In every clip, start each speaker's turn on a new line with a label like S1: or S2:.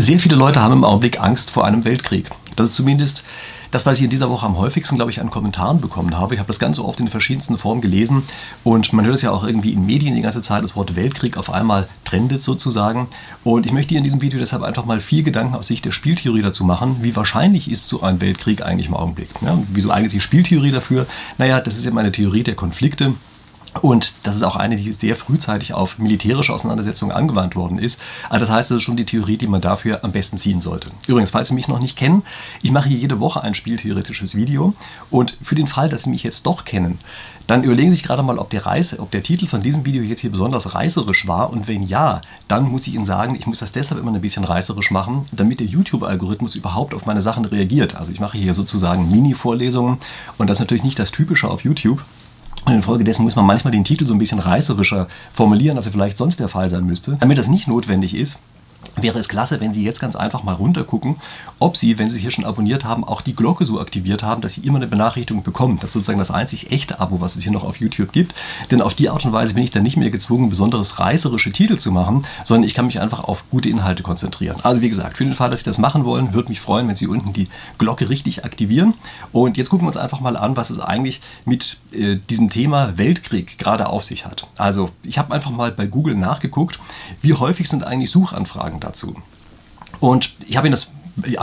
S1: Sehr viele Leute haben im Augenblick Angst vor einem Weltkrieg. Das ist zumindest das, was ich in dieser Woche am häufigsten, glaube ich, an Kommentaren bekommen habe. Ich habe das Ganze oft in verschiedensten Formen gelesen und man hört es ja auch irgendwie in Medien die ganze Zeit, das Wort Weltkrieg auf einmal trendet sozusagen. Und ich möchte hier in diesem Video deshalb einfach mal viel Gedanken aus Sicht der Spieltheorie dazu machen, wie wahrscheinlich ist so ein Weltkrieg eigentlich im Augenblick. Ja, wieso eigentlich die Spieltheorie dafür? Naja, das ist eben eine Theorie der Konflikte. Und das ist auch eine, die sehr frühzeitig auf militärische Auseinandersetzungen angewandt worden ist. Also das heißt, das ist schon die Theorie, die man dafür am besten ziehen sollte. Übrigens, falls Sie mich noch nicht kennen, ich mache hier jede Woche ein spieltheoretisches Video. Und für den Fall, dass Sie mich jetzt doch kennen, dann überlegen Sie sich gerade mal, ob der, Reise, ob der Titel von diesem Video jetzt hier besonders reißerisch war. Und wenn ja, dann muss ich Ihnen sagen, ich muss das deshalb immer ein bisschen reißerisch machen, damit der YouTube-Algorithmus überhaupt auf meine Sachen reagiert. Also ich mache hier sozusagen Mini-Vorlesungen und das ist natürlich nicht das Typische auf YouTube. Und infolgedessen muss man manchmal den Titel so ein bisschen reißerischer formulieren, als er vielleicht sonst der Fall sein müsste. Damit das nicht notwendig ist, wäre es klasse, wenn Sie jetzt ganz einfach mal runtergucken, ob Sie, wenn Sie hier schon abonniert haben, auch die Glocke so aktiviert haben, dass Sie immer eine Benachrichtigung bekommen. Das ist sozusagen das einzig echte Abo, was es hier noch auf YouTube gibt. Denn auf die Art und Weise bin ich dann nicht mehr gezwungen, besonderes reißerische Titel zu machen, sondern ich kann mich einfach auf gute Inhalte konzentrieren. Also wie gesagt, für den Fall, dass Sie das machen wollen, würde mich freuen, wenn Sie unten die Glocke richtig aktivieren. Und jetzt gucken wir uns einfach mal an, was es eigentlich mit äh, diesem Thema Weltkrieg gerade auf sich hat. Also ich habe einfach mal bei Google nachgeguckt, wie häufig sind eigentlich Suchanfragen dazu. Und ich habe Ihnen das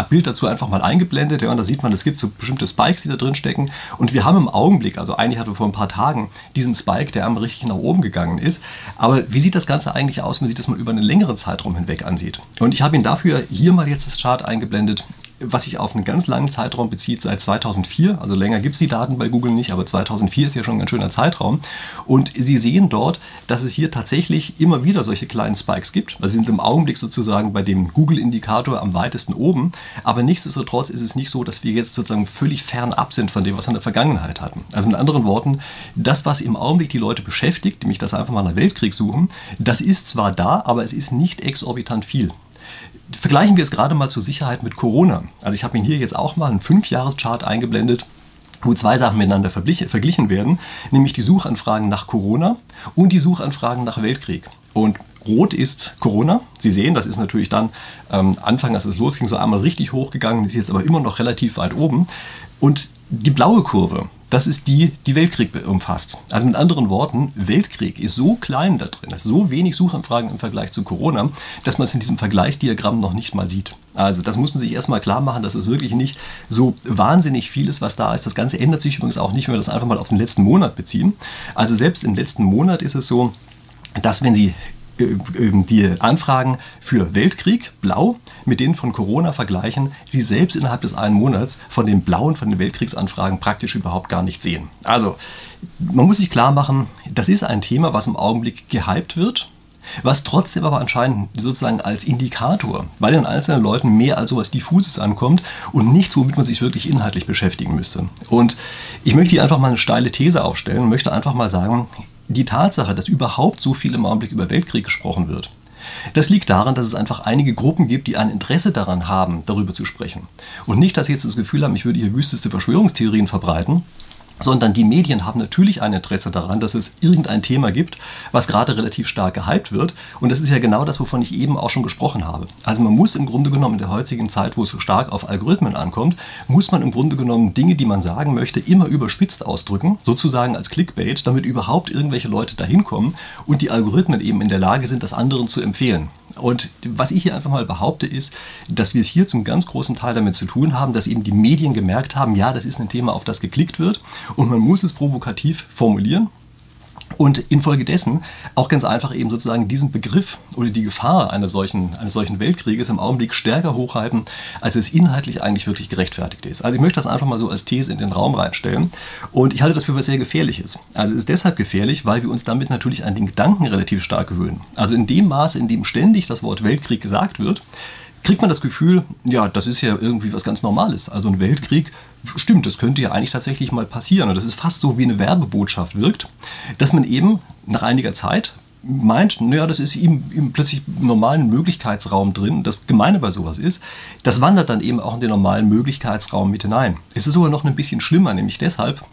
S1: Bild dazu einfach mal eingeblendet. Ja, und da sieht man, es gibt so bestimmte Spikes, die da drin stecken. Und wir haben im Augenblick, also eigentlich hatten wir vor ein paar Tagen diesen Spike, der einmal richtig nach oben gegangen ist. Aber wie sieht das Ganze eigentlich aus, wenn man sich das mal über einen längeren Zeitraum hinweg ansieht? Und ich habe Ihnen dafür hier mal jetzt das Chart eingeblendet, was sich auf einen ganz langen Zeitraum bezieht, seit 2004. Also länger gibt es die Daten bei Google nicht, aber 2004 ist ja schon ein ganz schöner Zeitraum. Und Sie sehen dort, dass es hier tatsächlich immer wieder solche kleinen Spikes gibt. Also wir sind im Augenblick sozusagen bei dem Google-Indikator am weitesten oben. Aber nichtsdestotrotz ist es nicht so, dass wir jetzt sozusagen völlig fernab sind von dem, was wir in der Vergangenheit hatten. Also mit anderen Worten, das, was im Augenblick die Leute beschäftigt, nämlich das einfach mal nach Weltkrieg suchen, das ist zwar da, aber es ist nicht exorbitant viel. Vergleichen wir es gerade mal zur Sicherheit mit Corona. Also ich habe Ihnen hier jetzt auch mal einen 5-Jahres-Chart eingeblendet, wo zwei Sachen miteinander verglichen werden, nämlich die Suchanfragen nach Corona und die Suchanfragen nach Weltkrieg. Und rot ist Corona. Sie sehen, das ist natürlich dann ähm, Anfang, als es losging, so einmal richtig hochgegangen, ist jetzt aber immer noch relativ weit oben. Und die blaue Kurve, das ist die, die Weltkrieg umfasst. Also mit anderen Worten, Weltkrieg ist so klein da drin, ist so wenig Suchanfragen im Vergleich zu Corona, dass man es in diesem Vergleichsdiagramm noch nicht mal sieht. Also das muss man sich erstmal klar machen, dass es wirklich nicht so wahnsinnig viel ist, was da ist. Das Ganze ändert sich übrigens auch nicht, wenn wir das einfach mal auf den letzten Monat beziehen. Also selbst im letzten Monat ist es so, dass wenn Sie die Anfragen für Weltkrieg, blau, mit denen von Corona vergleichen, sie selbst innerhalb des einen Monats von den blauen, von den Weltkriegsanfragen praktisch überhaupt gar nicht sehen. Also, man muss sich klar machen, das ist ein Thema, was im Augenblick gehypt wird, was trotzdem aber anscheinend sozusagen als Indikator bei den einzelnen Leuten mehr als sowas Diffuses ankommt und nichts, womit man sich wirklich inhaltlich beschäftigen müsste. Und ich möchte hier einfach mal eine steile These aufstellen und möchte einfach mal sagen, die Tatsache, dass überhaupt so viel im Augenblick über Weltkrieg gesprochen wird, das liegt daran, dass es einfach einige Gruppen gibt, die ein Interesse daran haben, darüber zu sprechen. Und nicht, dass sie jetzt das Gefühl haben, ich würde hier wüsteste Verschwörungstheorien verbreiten, sondern die Medien haben natürlich ein Interesse daran, dass es irgendein Thema gibt, was gerade relativ stark gehypt wird. Und das ist ja genau das, wovon ich eben auch schon gesprochen habe. Also man muss im Grunde genommen in der heutigen Zeit, wo es so stark auf Algorithmen ankommt, muss man im Grunde genommen Dinge, die man sagen möchte, immer überspitzt ausdrücken, sozusagen als Clickbait, damit überhaupt irgendwelche Leute dahin kommen und die Algorithmen eben in der Lage sind, das anderen zu empfehlen. Und was ich hier einfach mal behaupte, ist, dass wir es hier zum ganz großen Teil damit zu tun haben, dass eben die Medien gemerkt haben, ja, das ist ein Thema, auf das geklickt wird. Und man muss es provokativ formulieren und infolgedessen auch ganz einfach eben sozusagen diesen Begriff oder die Gefahr eines solchen, eines solchen Weltkrieges im Augenblick stärker hochhalten, als es inhaltlich eigentlich wirklich gerechtfertigt ist. Also ich möchte das einfach mal so als These in den Raum reinstellen und ich halte das für was sehr Gefährliches. Also es ist deshalb gefährlich, weil wir uns damit natürlich an den Gedanken relativ stark gewöhnen. Also in dem Maße, in dem ständig das Wort Weltkrieg gesagt wird, kriegt man das Gefühl, ja, das ist ja irgendwie was ganz Normales. Also ein Weltkrieg, stimmt, das könnte ja eigentlich tatsächlich mal passieren. Und das ist fast so wie eine Werbebotschaft wirkt, dass man eben nach einiger Zeit meint, naja, das ist ihm, ihm plötzlich im normalen Möglichkeitsraum drin. Das Gemeine bei sowas ist, das wandert dann eben auch in den normalen Möglichkeitsraum mit hinein. Es ist sogar noch ein bisschen schlimmer, nämlich deshalb,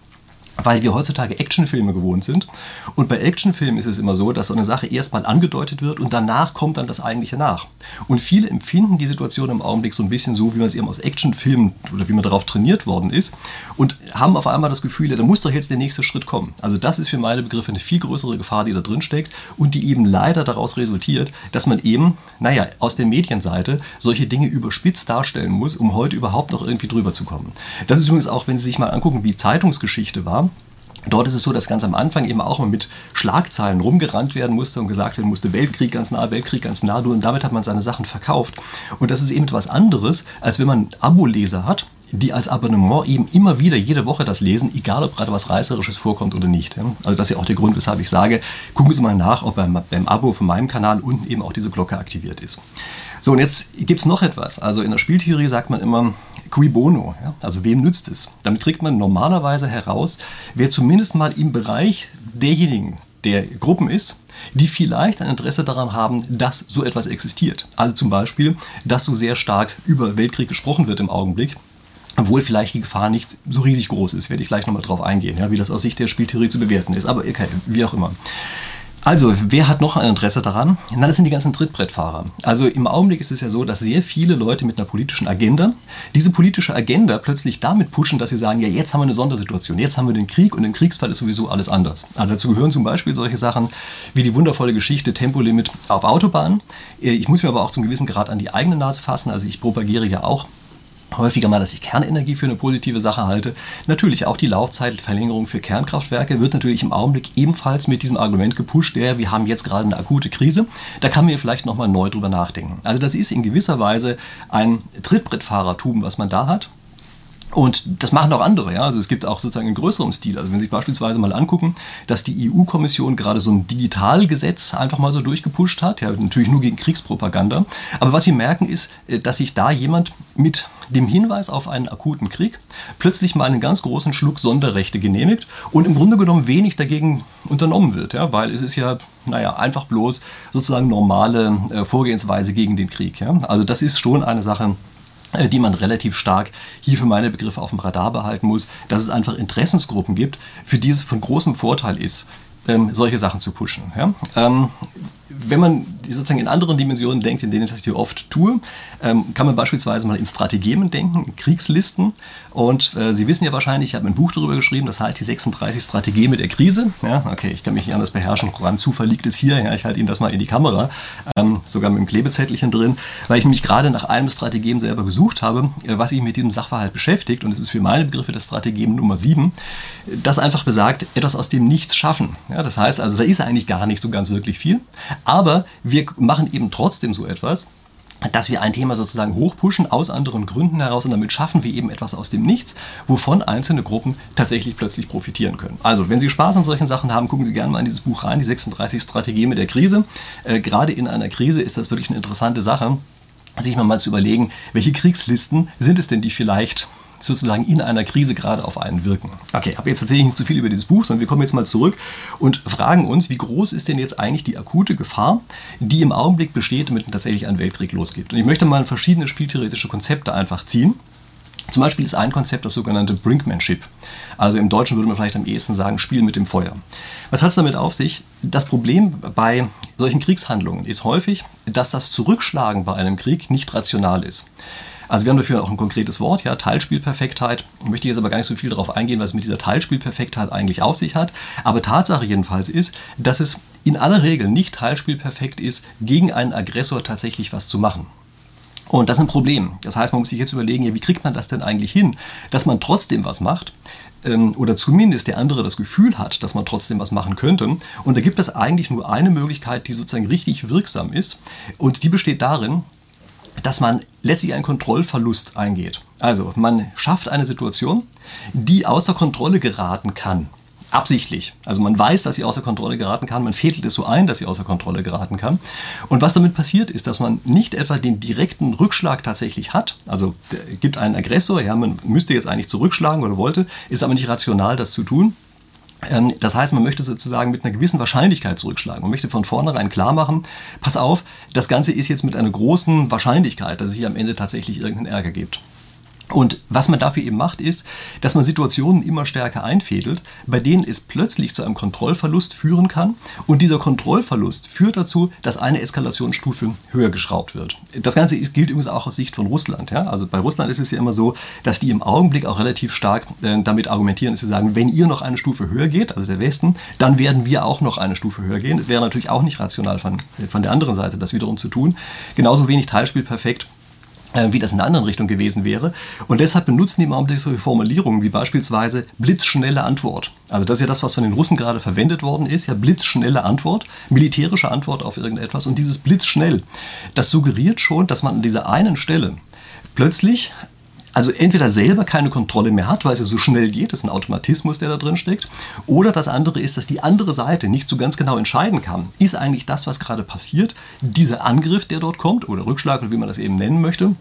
S1: weil wir heutzutage Actionfilme gewohnt sind. Und bei Actionfilmen ist es immer so, dass so eine Sache erstmal angedeutet wird und danach kommt dann das eigentliche nach. Und viele empfinden die Situation im Augenblick so ein bisschen so, wie man es eben aus Actionfilmen oder wie man darauf trainiert worden ist und haben auf einmal das Gefühl, ja, da muss doch jetzt der nächste Schritt kommen. Also das ist für meine Begriffe eine viel größere Gefahr, die da drin steckt und die eben leider daraus resultiert, dass man eben, naja, aus der Medienseite solche Dinge überspitzt darstellen muss, um heute überhaupt noch irgendwie drüber zu kommen. Das ist übrigens auch, wenn Sie sich mal angucken, wie Zeitungsgeschichte war. Dort ist es so, dass ganz am Anfang eben auch mal mit Schlagzeilen rumgerannt werden musste und gesagt werden musste, Weltkrieg ganz nah, Weltkrieg ganz nah, und damit hat man seine Sachen verkauft. Und das ist eben etwas anderes, als wenn man Abo-Leser hat, die als Abonnement eben immer wieder jede Woche das lesen, egal ob gerade was Reißerisches vorkommt oder nicht. Also das ist ja auch der Grund, weshalb ich sage, gucken Sie mal nach, ob beim, beim Abo von meinem Kanal unten eben auch diese Glocke aktiviert ist. So, und jetzt gibt es noch etwas. Also in der Spieltheorie sagt man immer, Cui bono, ja? also wem nützt es? Damit kriegt man normalerweise heraus, wer zumindest mal im Bereich derjenigen, der Gruppen ist, die vielleicht ein Interesse daran haben, dass so etwas existiert. Also zum Beispiel, dass so sehr stark über Weltkrieg gesprochen wird im Augenblick, obwohl vielleicht die Gefahr nicht so riesig groß ist. Werde ich gleich nochmal drauf eingehen, ja, wie das aus Sicht der Spieltheorie zu bewerten ist. Aber okay, wie auch immer. Also, wer hat noch ein Interesse daran? Na, das sind die ganzen Trittbrettfahrer. Also im Augenblick ist es ja so, dass sehr viele Leute mit einer politischen Agenda diese politische Agenda plötzlich damit pushen, dass sie sagen, ja, jetzt haben wir eine Sondersituation, jetzt haben wir den Krieg und im Kriegsfall ist sowieso alles anders. Also dazu gehören zum Beispiel solche Sachen wie die wundervolle Geschichte Tempolimit auf Autobahnen. Ich muss mir aber auch zum gewissen Grad an die eigene Nase fassen. Also ich propagiere ja auch häufiger mal, dass ich Kernenergie für eine positive Sache halte. Natürlich auch die Laufzeitverlängerung für Kernkraftwerke wird natürlich im Augenblick ebenfalls mit diesem Argument gepusht, der wir haben jetzt gerade eine akute Krise. Da kann man vielleicht nochmal neu drüber nachdenken. Also das ist in gewisser Weise ein Trittbrettfahrertum, was man da hat. Und das machen auch andere. Ja? Also es gibt auch sozusagen in größerem Stil. Also wenn Sie sich beispielsweise mal angucken, dass die EU-Kommission gerade so ein Digitalgesetz einfach mal so durchgepusht hat, ja, natürlich nur gegen Kriegspropaganda. Aber was Sie merken ist, äh, dass sich da jemand mit dem Hinweis auf einen akuten Krieg plötzlich mal einen ganz großen Schluck Sonderrechte genehmigt und im Grunde genommen wenig dagegen unternommen wird, ja? weil es ist ja, naja, einfach bloß sozusagen normale äh, Vorgehensweise gegen den Krieg. Ja? Also das ist schon eine Sache, die man relativ stark hier für meine Begriffe auf dem Radar behalten muss, dass es einfach Interessensgruppen gibt, für die es von großem Vorteil ist, ähm, solche Sachen zu pushen. Ähm, wenn man sozusagen in anderen Dimensionen denkt, in denen ich das hier oft tue, ähm, kann man beispielsweise mal in Strategien denken, in Kriegslisten. Und äh, Sie wissen ja wahrscheinlich, ich habe ein Buch darüber geschrieben, das heißt die 36 Strategien mit der Krise. Ja, okay, ich kann mich nicht anders beherrschen. Koran Zufall liegt es hier. Ja, ich halte Ihnen das mal in die Kamera, ähm, sogar mit einem Klebezettelchen drin, weil ich nämlich gerade nach einem Strategien selber gesucht habe, äh, was sich mit diesem Sachverhalt beschäftigt. Und es ist für meine Begriffe das Strategien Nummer 7, das einfach besagt, etwas aus dem Nichts schaffen. Ja, das heißt also, da ist eigentlich gar nicht so ganz wirklich viel. Aber wir machen eben trotzdem so etwas, dass wir ein Thema sozusagen hochpushen aus anderen Gründen heraus und damit schaffen wir eben etwas aus dem Nichts, wovon einzelne Gruppen tatsächlich plötzlich profitieren können. Also, wenn Sie Spaß an solchen Sachen haben, gucken Sie gerne mal in dieses Buch rein, die 36 Strategien mit der Krise. Äh, gerade in einer Krise ist das wirklich eine interessante Sache, sich mal zu überlegen, welche Kriegslisten sind es denn, die vielleicht sozusagen in einer Krise gerade auf einen wirken. Okay, aber jetzt erzähle ich nicht zu viel über dieses Buch, sondern wir kommen jetzt mal zurück und fragen uns, wie groß ist denn jetzt eigentlich die akute Gefahr, die im Augenblick besteht, damit tatsächlich ein Weltkrieg losgeht. Und ich möchte mal verschiedene spieltheoretische Konzepte einfach ziehen. Zum Beispiel ist ein Konzept das sogenannte Brinkmanship. Also im Deutschen würde man vielleicht am ehesten sagen, Spiel mit dem Feuer. Was hat es damit auf sich? Das Problem bei solchen Kriegshandlungen ist häufig, dass das Zurückschlagen bei einem Krieg nicht rational ist. Also wir haben dafür auch ein konkretes Wort, ja, Teilspielperfektheit. Ich möchte jetzt aber gar nicht so viel darauf eingehen, was es mit dieser Teilspielperfektheit eigentlich auf sich hat. Aber Tatsache jedenfalls ist, dass es in aller Regel nicht teilspielperfekt ist, gegen einen Aggressor tatsächlich was zu machen. Und das ist ein Problem. Das heißt, man muss sich jetzt überlegen, ja, wie kriegt man das denn eigentlich hin, dass man trotzdem was macht, ähm, oder zumindest der andere das Gefühl hat, dass man trotzdem was machen könnte. Und da gibt es eigentlich nur eine Möglichkeit, die sozusagen richtig wirksam ist. Und die besteht darin, dass man letztlich einen Kontrollverlust eingeht. Also man schafft eine Situation, die außer Kontrolle geraten kann. Absichtlich. Also man weiß, dass sie außer Kontrolle geraten kann, man fädelt es so ein, dass sie außer Kontrolle geraten kann. Und was damit passiert ist, dass man nicht etwa den direkten Rückschlag tatsächlich hat, also gibt einen Aggressor, ja, man müsste jetzt eigentlich zurückschlagen oder wollte, ist aber nicht rational, das zu tun, das heißt, man möchte sozusagen mit einer gewissen Wahrscheinlichkeit zurückschlagen. Man möchte von vornherein klar machen, pass auf, das Ganze ist jetzt mit einer großen Wahrscheinlichkeit, dass es hier am Ende tatsächlich irgendeinen Ärger gibt. Und was man dafür eben macht, ist, dass man Situationen immer stärker einfädelt, bei denen es plötzlich zu einem Kontrollverlust führen kann. Und dieser Kontrollverlust führt dazu, dass eine Eskalationsstufe höher geschraubt wird. Das Ganze gilt übrigens auch aus Sicht von Russland. Ja? Also bei Russland ist es ja immer so, dass die im Augenblick auch relativ stark äh, damit argumentieren, dass sie sagen, wenn ihr noch eine Stufe höher geht, also der Westen, dann werden wir auch noch eine Stufe höher gehen. Das wäre natürlich auch nicht rational von, von der anderen Seite, das wiederum zu tun. Genauso wenig Teilspiel perfekt äh, wie das in einer anderen Richtung gewesen wäre. Und deshalb benutzen die im Augenblick solche Formulierungen wie beispielsweise blitzschnelle Antwort. Also das ist ja das, was von den Russen gerade verwendet worden ist, ja blitzschnelle Antwort, militärische Antwort auf irgendetwas. Und dieses blitzschnell, das suggeriert schon, dass man an dieser einen Stelle plötzlich also entweder selber keine Kontrolle mehr hat, weil es ja so schnell geht, das ist ein Automatismus, der da drin steckt, oder das andere ist, dass die andere Seite nicht so ganz genau entscheiden kann, ist eigentlich das, was gerade passiert, dieser Angriff, der dort kommt, oder Rückschlag, oder wie man das eben nennen möchte,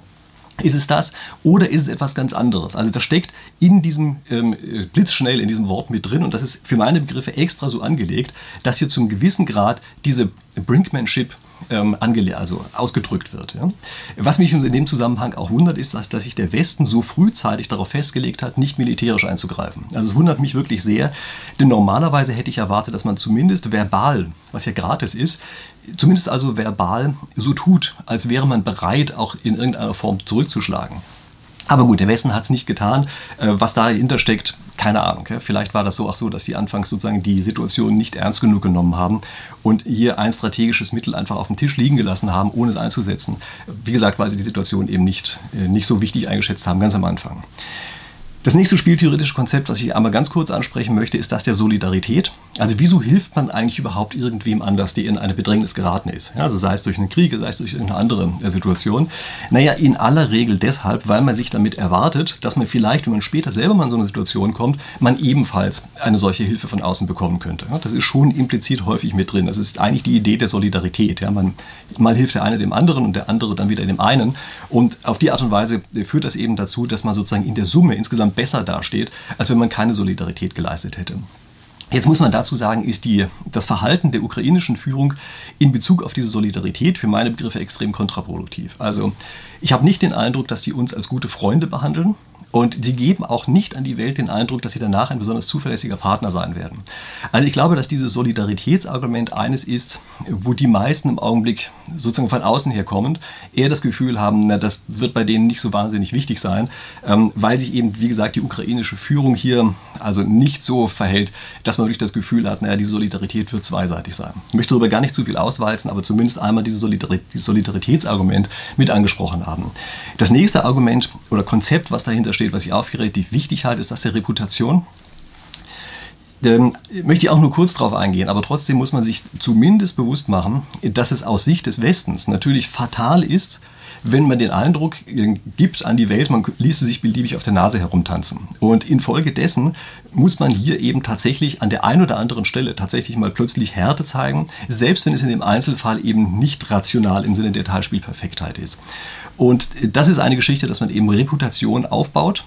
S1: ist es das oder ist es etwas ganz anderes? Also das steckt in diesem ähm, blitzschnell in diesem Wort mit drin und das ist für meine Begriffe extra so angelegt, dass hier zum gewissen Grad diese Brinkmanship ähm, also ausgedrückt wird. Ja. Was mich in dem Zusammenhang auch wundert, ist, dass, dass sich der Westen so frühzeitig darauf festgelegt hat, nicht militärisch einzugreifen. Also es wundert mich wirklich sehr, denn normalerweise hätte ich erwartet, dass man zumindest verbal, was ja gratis ist, zumindest also verbal so tut, als wäre man bereit, auch in irgendeiner Form zurückzuschlagen. Aber gut, der Westen hat es nicht getan. Äh, was dahinter steckt, keine Ahnung. Vielleicht war das so auch so, dass die anfangs sozusagen die Situation nicht ernst genug genommen haben und hier ein strategisches Mittel einfach auf dem Tisch liegen gelassen haben, ohne es einzusetzen. Wie gesagt, weil sie die Situation eben nicht, äh, nicht so wichtig eingeschätzt haben, ganz am Anfang. Das nächste spieltheoretische Konzept, was ich einmal ganz kurz ansprechen möchte, ist das der Solidarität. Also wieso hilft man eigentlich überhaupt irgendwem anders, der in eine Bedrängnis geraten ist? Also sei es durch einen Krieg, sei es durch irgendeine andere äh, Situation. Naja, in aller Regel deshalb, weil man sich damit erwartet, dass man vielleicht, wenn man später selber mal in so eine Situation kommt, man ebenfalls eine solche Hilfe von außen bekommen könnte. Das ist schon implizit häufig mit drin. Das ist eigentlich die Idee der Solidarität. Ja, man, mal hilft der eine dem anderen und der andere dann wieder dem einen. Und auf die Art und Weise führt das eben dazu, dass man sozusagen in der Summe insgesamt besser dasteht, als wenn man keine Solidarität geleistet hätte. Jetzt muss man dazu sagen, ist die, das Verhalten der ukrainischen Führung in Bezug auf diese Solidarität für meine Begriffe extrem kontraproduktiv. Also ich habe nicht den Eindruck, dass die uns als gute Freunde behandeln. Und sie geben auch nicht an die Welt den Eindruck, dass sie danach ein besonders zuverlässiger Partner sein werden. Also ich glaube, dass dieses Solidaritätsargument eines ist, wo die meisten im Augenblick sozusagen von außen her kommend eher das Gefühl haben, na, das wird bei denen nicht so wahnsinnig wichtig sein, ähm, weil sich eben, wie gesagt, die ukrainische Führung hier also nicht so verhält, dass man wirklich das Gefühl hat, naja, die Solidarität wird zweiseitig sein. Ich möchte darüber gar nicht zu viel auswalzen, aber zumindest einmal dieses Solidaritätsargument mit angesprochen haben. Das nächste Argument oder Konzept, was dahinter steht, steht, was ich auch relativ wichtig halte, ist das der Reputation. Ähm, möchte ich auch nur kurz darauf eingehen, aber trotzdem muss man sich zumindest bewusst machen, dass es aus Sicht des Westens natürlich fatal ist, wenn man den Eindruck äh, gibt an die Welt, man ließe sich beliebig auf der Nase herumtanzen. Und infolgedessen muss man hier eben tatsächlich an der einen oder anderen Stelle tatsächlich mal plötzlich Härte zeigen, selbst wenn es in dem Einzelfall eben nicht rational im Sinne der Teilspielperfektheit ist. Und das ist eine Geschichte, dass man eben Reputation aufbaut.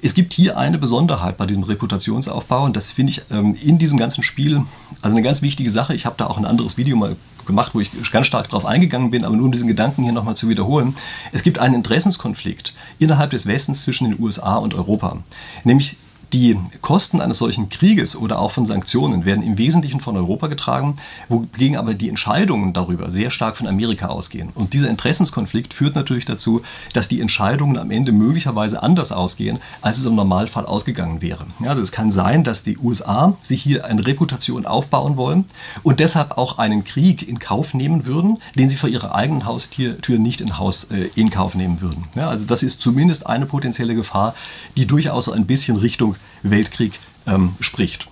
S1: Es gibt hier eine Besonderheit bei diesem Reputationsaufbau und das finde ich ähm, in diesem ganzen Spiel also eine ganz wichtige Sache. Ich habe da auch ein anderes Video mal gemacht, wo ich ganz stark darauf eingegangen bin, aber nur um diesen Gedanken hier nochmal zu wiederholen. Es gibt einen Interessenskonflikt innerhalb des Westens zwischen den USA und Europa. Nämlich die Kosten eines solchen Krieges oder auch von Sanktionen werden im Wesentlichen von Europa getragen, wogegen aber die Entscheidungen darüber sehr stark von Amerika ausgehen. Und dieser Interessenskonflikt führt natürlich dazu, dass die Entscheidungen am Ende möglicherweise anders ausgehen, als es im Normalfall ausgegangen wäre. Also es kann sein, dass die USA sich hier eine Reputation aufbauen wollen und deshalb auch einen Krieg in Kauf nehmen würden, den sie vor ihrer eigenen Haustür nicht in, Haus, äh, in Kauf nehmen würden. Ja, also das ist zumindest eine potenzielle Gefahr, die durchaus so ein bisschen Richtung Weltkrieg ähm, spricht.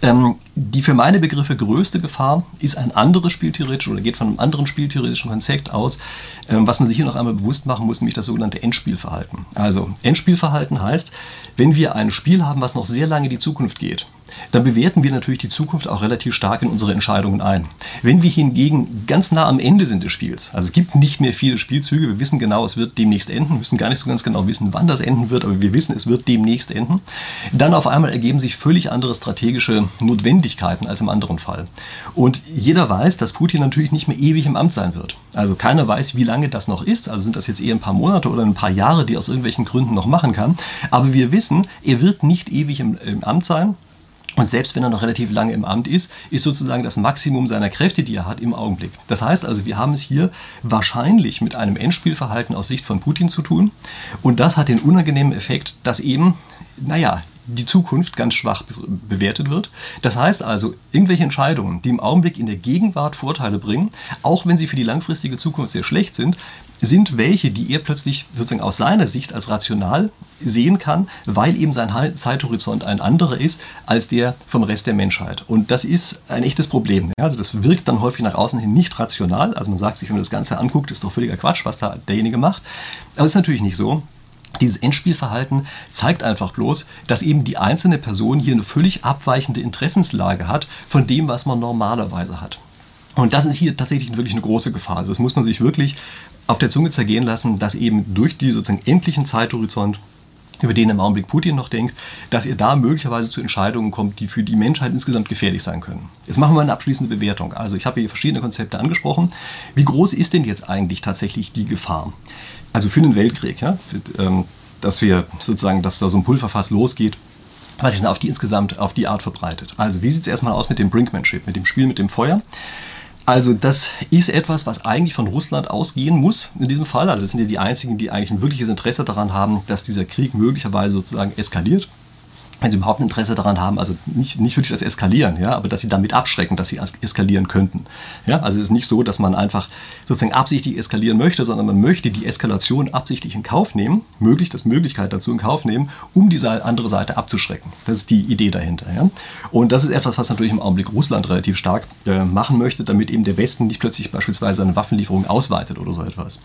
S1: Ähm, die für meine Begriffe größte Gefahr ist ein anderes spieltheoretisches oder geht von einem anderen spieltheoretischen Konzept aus, ähm, was man sich hier noch einmal bewusst machen muss, nämlich das sogenannte Endspielverhalten. Also Endspielverhalten heißt, wenn wir ein Spiel haben, was noch sehr lange in die Zukunft geht, dann bewerten wir natürlich die Zukunft auch relativ stark in unsere Entscheidungen ein. Wenn wir hingegen ganz nah am Ende sind des Spiels, also es gibt nicht mehr viele Spielzüge, wir wissen genau, es wird demnächst enden, müssen gar nicht so ganz genau wissen, wann das enden wird, aber wir wissen, es wird demnächst enden, dann auf einmal ergeben sich völlig andere strategische Notwendigkeiten als im anderen Fall. Und jeder weiß, dass Putin natürlich nicht mehr ewig im Amt sein wird. Also keiner weiß, wie lange das noch ist, also sind das jetzt eher ein paar Monate oder ein paar Jahre, die er aus irgendwelchen Gründen noch machen kann, aber wir wissen, er wird nicht ewig im, im Amt sein. Und selbst wenn er noch relativ lange im Amt ist, ist sozusagen das Maximum seiner Kräfte, die er hat, im Augenblick. Das heißt also, wir haben es hier wahrscheinlich mit einem Endspielverhalten aus Sicht von Putin zu tun. Und das hat den unangenehmen Effekt, dass eben, naja, die Zukunft ganz schwach bewertet wird. Das heißt also, irgendwelche Entscheidungen, die im Augenblick in der Gegenwart Vorteile bringen, auch wenn sie für die langfristige Zukunft sehr schlecht sind, sind welche, die er plötzlich sozusagen aus seiner Sicht als rational sehen kann, weil eben sein Zeithorizont ein anderer ist als der vom Rest der Menschheit. Und das ist ein echtes Problem. Also das wirkt dann häufig nach außen hin nicht rational. Also man sagt sich, wenn man das Ganze anguckt, ist doch völliger Quatsch, was da derjenige macht. Aber es ist natürlich nicht so. Dieses Endspielverhalten zeigt einfach bloß, dass eben die einzelne Person hier eine völlig abweichende Interessenslage hat von dem, was man normalerweise hat. Und das ist hier tatsächlich wirklich eine große Gefahr. Also das muss man sich wirklich auf der Zunge zergehen lassen, dass eben durch die sozusagen endlichen Zeithorizont über den im Augenblick Putin noch denkt, dass ihr da möglicherweise zu Entscheidungen kommt, die für die Menschheit insgesamt gefährlich sein können. Jetzt machen wir eine abschließende Bewertung. Also ich habe hier verschiedene Konzepte angesprochen. Wie groß ist denn jetzt eigentlich tatsächlich die Gefahr? Also für einen Weltkrieg, ja, für, ähm, dass wir sozusagen, dass da so ein Pulverfass losgeht, was sich dann auf die insgesamt auf die Art verbreitet. Also wie sieht es erstmal aus mit dem Brinkmanship, mit dem Spiel mit dem Feuer? Also das ist etwas, was eigentlich von Russland ausgehen muss in diesem Fall. Also es sind ja die einzigen, die eigentlich ein wirkliches Interesse daran haben, dass dieser Krieg möglicherweise sozusagen eskaliert wenn sie überhaupt ein Interesse daran haben, also nicht, nicht wirklich das Eskalieren, ja, aber dass sie damit abschrecken, dass sie eskalieren könnten. Ja, also es ist nicht so, dass man einfach sozusagen absichtlich eskalieren möchte, sondern man möchte die Eskalation absichtlich in Kauf nehmen, möglich das Möglichkeit dazu in Kauf nehmen, um diese andere Seite abzuschrecken. Das ist die Idee dahinter. Ja. Und das ist etwas, was natürlich im Augenblick Russland relativ stark äh, machen möchte, damit eben der Westen nicht plötzlich beispielsweise seine Waffenlieferung ausweitet oder so etwas.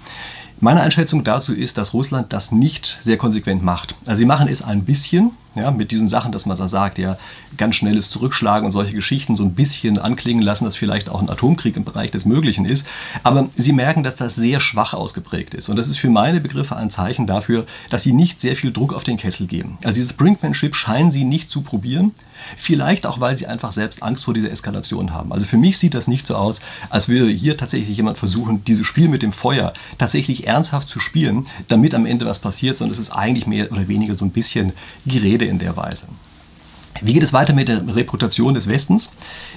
S1: Meine Einschätzung dazu ist, dass Russland das nicht sehr konsequent macht. Also sie machen es ein bisschen, ja, mit diesen Sachen, dass man da sagt, ja, ganz schnelles Zurückschlagen und solche Geschichten so ein bisschen anklingen lassen, dass vielleicht auch ein Atomkrieg im Bereich des Möglichen ist. Aber sie merken, dass das sehr schwach ausgeprägt ist. Und das ist für meine Begriffe ein Zeichen dafür, dass sie nicht sehr viel Druck auf den Kessel geben. Also dieses Brinkmanship scheinen sie nicht zu probieren. Vielleicht auch, weil sie einfach selbst Angst vor dieser Eskalation haben. Also für mich sieht das nicht so aus, als würde hier tatsächlich jemand versuchen, dieses Spiel mit dem Feuer tatsächlich ernsthaft zu spielen, damit am Ende was passiert, sondern es ist eigentlich mehr oder weniger so ein bisschen Gerede in der Weise. Wie geht es weiter mit der Reputation des Westens?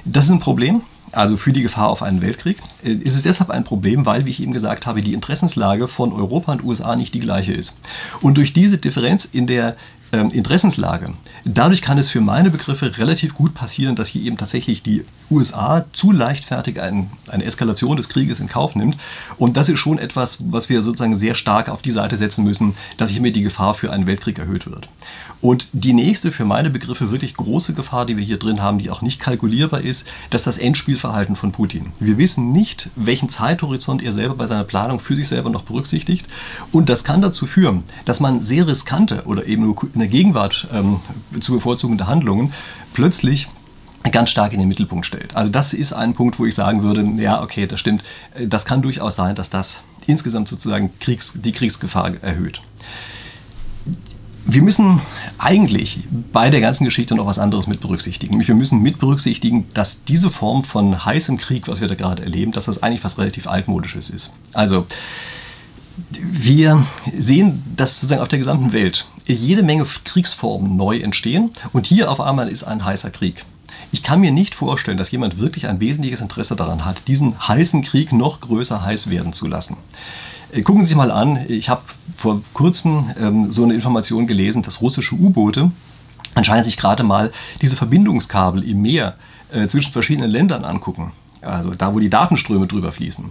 S1: Das ist ein Problem. Also für die Gefahr auf einen Weltkrieg äh, ist es deshalb ein Problem, weil, wie ich eben gesagt habe, die Interessenslage von Europa und USA nicht die gleiche ist. Und durch diese Differenz in der Interessenslage. Dadurch kann es für meine Begriffe relativ gut passieren, dass hier eben tatsächlich die USA zu leichtfertig ein, eine Eskalation des Krieges in Kauf nimmt. Und das ist schon etwas, was wir sozusagen sehr stark auf die Seite setzen müssen, dass hiermit die Gefahr für einen Weltkrieg erhöht wird. Und die nächste, für meine Begriffe wirklich große Gefahr, die wir hier drin haben, die auch nicht kalkulierbar ist, das ist das Endspielverhalten von Putin. Wir wissen nicht, welchen Zeithorizont er selber bei seiner Planung für sich selber noch berücksichtigt. Und das kann dazu führen, dass man sehr riskante oder eben in der Gegenwart ähm, zu bevorzugende Handlungen plötzlich ganz stark in den Mittelpunkt stellt. Also das ist ein Punkt, wo ich sagen würde, ja, okay, das stimmt. Das kann durchaus sein, dass das insgesamt sozusagen Kriegs, die Kriegsgefahr erhöht. Wir müssen eigentlich bei der ganzen Geschichte noch was anderes mit berücksichtigen. Wir müssen mit berücksichtigen, dass diese Form von heißem Krieg, was wir da gerade erleben, dass das eigentlich was relativ altmodisches ist. Also wir sehen, dass sozusagen auf der gesamten Welt jede Menge Kriegsformen neu entstehen und hier auf einmal ist ein heißer Krieg. Ich kann mir nicht vorstellen, dass jemand wirklich ein wesentliches Interesse daran hat, diesen heißen Krieg noch größer heiß werden zu lassen. Äh, gucken Sie sich mal an, ich habe vor kurzem ähm, so eine Information gelesen, dass russische U-Boote anscheinend sich gerade mal diese Verbindungskabel im Meer äh, zwischen verschiedenen Ländern angucken. Also da, wo die Datenströme drüber fließen.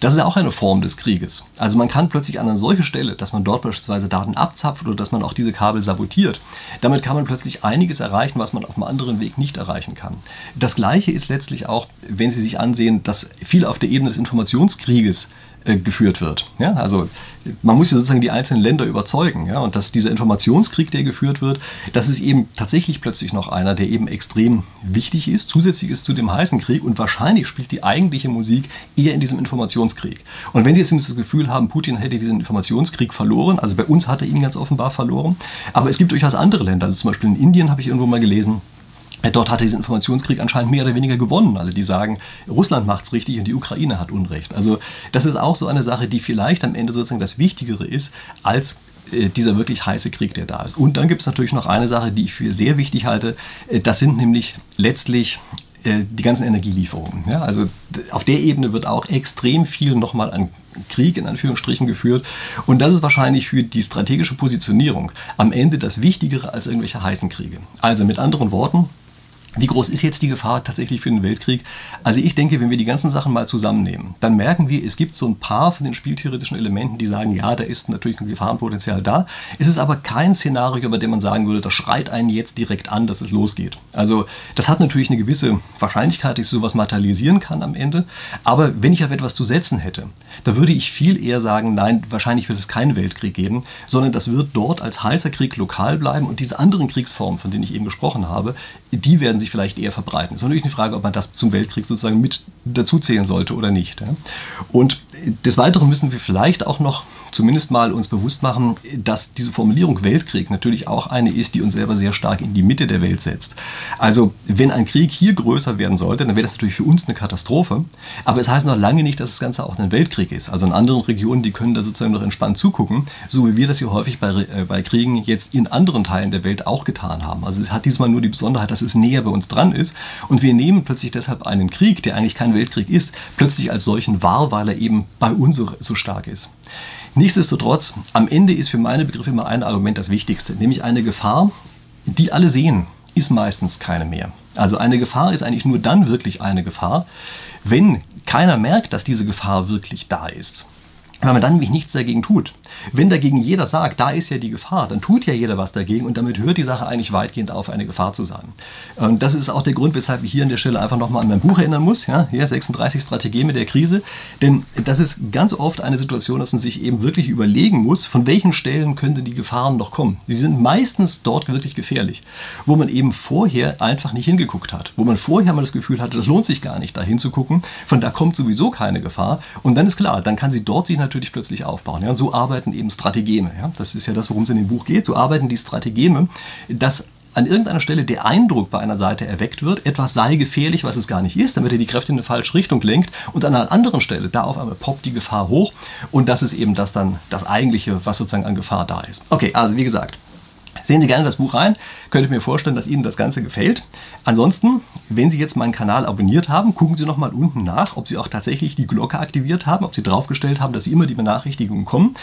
S1: Das ist ja auch eine Form des Krieges. Also man kann plötzlich an eine solche Stelle, dass man dort beispielsweise Daten abzapft oder dass man auch diese Kabel sabotiert. Damit kann man plötzlich einiges erreichen, was man auf einem anderen Weg nicht erreichen kann. Das gleiche ist letztlich auch, wenn Sie sich ansehen, dass viel auf der Ebene des Informationskrieges äh, geführt wird. Ja, also man muss ja sozusagen die einzelnen Länder überzeugen. Ja, und dass dieser Informationskrieg, der geführt wird, das ist eben tatsächlich plötzlich noch einer, der eben extrem wichtig ist, zusätzlich ist zu dem heißen Krieg und wahrscheinlich spielt die eigentliche Musik eher in diesem Informationskrieg. Und wenn Sie jetzt das Gefühl haben, Putin hätte diesen Informationskrieg verloren, also bei uns hat er ihn ganz offenbar verloren, aber es gibt durchaus andere Länder, also zum Beispiel in Indien habe ich irgendwo mal gelesen, dort hat er diesen Informationskrieg anscheinend mehr oder weniger gewonnen. Also die sagen, Russland macht es richtig und die Ukraine hat Unrecht. Also das ist auch so eine Sache, die vielleicht am Ende sozusagen das Wichtigere ist als äh, dieser wirklich heiße Krieg, der da ist. Und dann gibt es natürlich noch eine Sache, die ich für sehr wichtig halte. Äh, das sind nämlich letztlich die ganzen Energielieferungen. Ja, also auf der Ebene wird auch extrem viel nochmal an Krieg in Anführungsstrichen geführt. Und das ist wahrscheinlich für die strategische Positionierung am Ende das Wichtigere als irgendwelche heißen Kriege. Also mit anderen Worten, wie groß ist jetzt die Gefahr tatsächlich für den Weltkrieg? Also ich denke, wenn wir die ganzen Sachen mal zusammennehmen, dann merken wir, es gibt so ein paar von den spieltheoretischen Elementen, die sagen, ja, da ist natürlich ein Gefahrenpotenzial da. Es ist aber kein Szenario, bei dem man sagen würde, das schreit einen jetzt direkt an, dass es losgeht. Also das hat natürlich eine gewisse Wahrscheinlichkeit, dass ich sowas materialisieren kann am Ende. Aber wenn ich auf etwas zu setzen hätte, da würde ich viel eher sagen, nein, wahrscheinlich wird es keinen Weltkrieg geben, sondern das wird dort als heißer Krieg lokal bleiben und diese anderen Kriegsformen, von denen ich eben gesprochen habe, die werden sich sich vielleicht eher verbreiten. Es ist natürlich eine Frage, ob man das zum Weltkrieg sozusagen mit dazuzählen sollte oder nicht. Und des Weiteren müssen wir vielleicht auch noch zumindest mal uns bewusst machen, dass diese Formulierung Weltkrieg natürlich auch eine ist, die uns selber sehr stark in die Mitte der Welt setzt. Also wenn ein Krieg hier größer werden sollte, dann wäre das natürlich für uns eine Katastrophe. Aber es heißt noch lange nicht, dass das Ganze auch ein Weltkrieg ist. Also in anderen Regionen, die können da sozusagen noch entspannt zugucken, so wie wir das hier häufig bei, äh, bei Kriegen jetzt in anderen Teilen der Welt auch getan haben. Also es hat diesmal nur die Besonderheit, dass es näher bei uns dran ist. Und wir nehmen plötzlich deshalb einen Krieg, der eigentlich kein Weltkrieg ist, plötzlich als solchen wahr, weil er eben bei uns so, so stark ist. Nichtsdestotrotz, am Ende ist für meine Begriffe immer ein Argument das Wichtigste, nämlich eine Gefahr, die alle sehen, ist meistens keine mehr. Also eine Gefahr ist eigentlich nur dann wirklich eine Gefahr, wenn keiner merkt, dass diese Gefahr wirklich da ist. Weil man dann nämlich nichts dagegen tut. Wenn dagegen jeder sagt, da ist ja die Gefahr, dann tut ja jeder was dagegen und damit hört die Sache eigentlich weitgehend auf, eine Gefahr zu sein. Und das ist auch der Grund, weshalb ich hier an der Stelle einfach nochmal an mein Buch erinnern muss, ja, hier 36 Strategien mit der Krise, denn das ist ganz oft eine Situation, dass man sich eben wirklich überlegen muss, von welchen Stellen könnten die Gefahren noch kommen. Sie sind meistens dort wirklich gefährlich, wo man eben vorher einfach nicht hingeguckt hat, wo man vorher mal das Gefühl hatte, das lohnt sich gar nicht, da hinzugucken, von da kommt sowieso keine Gefahr und dann ist klar, dann kann sie dort sich natürlich plötzlich aufbauen. Ja, und so arbeiten eben Strategeme. Ja? Das ist ja das, worum es in dem Buch geht. So arbeiten die Strategeme, dass an irgendeiner Stelle der Eindruck bei einer Seite erweckt wird, etwas sei gefährlich, was es gar nicht ist, damit er die Kräfte in eine falsche Richtung lenkt. Und an einer anderen Stelle, da auf einmal poppt die Gefahr hoch. Und das ist eben das dann das Eigentliche, was sozusagen an Gefahr da ist. Okay, also wie gesagt, Sehen Sie gerne das Buch rein. Könnte mir vorstellen, dass Ihnen das Ganze gefällt. Ansonsten, wenn Sie jetzt meinen Kanal abonniert haben, gucken Sie noch mal unten nach, ob Sie auch tatsächlich die Glocke aktiviert haben, ob Sie draufgestellt haben, dass Sie immer die Benachrichtigungen kommen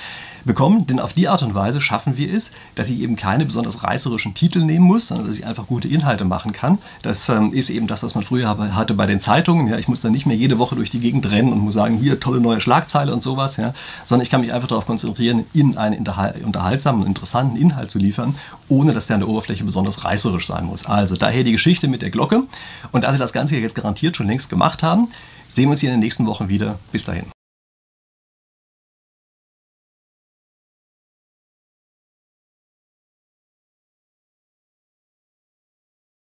S1: bekommen, denn auf die Art und Weise schaffen wir es, dass ich eben keine besonders reißerischen Titel nehmen muss, sondern dass ich einfach gute Inhalte machen kann. Das ähm, ist eben das, was man früher hatte bei den Zeitungen. Ja, ich muss dann nicht mehr jede Woche durch die Gegend rennen und muss sagen, hier tolle neue Schlagzeile und sowas, ja, sondern ich kann mich einfach darauf konzentrieren, Ihnen einen unterhaltsamen und interessanten Inhalt zu liefern, ohne dass der an der Oberfläche besonders reißerisch sein muss. Also daher die Geschichte mit der Glocke. Und da Sie das Ganze jetzt garantiert schon längst gemacht haben, sehen wir uns hier in den nächsten Wochen wieder. Bis dahin.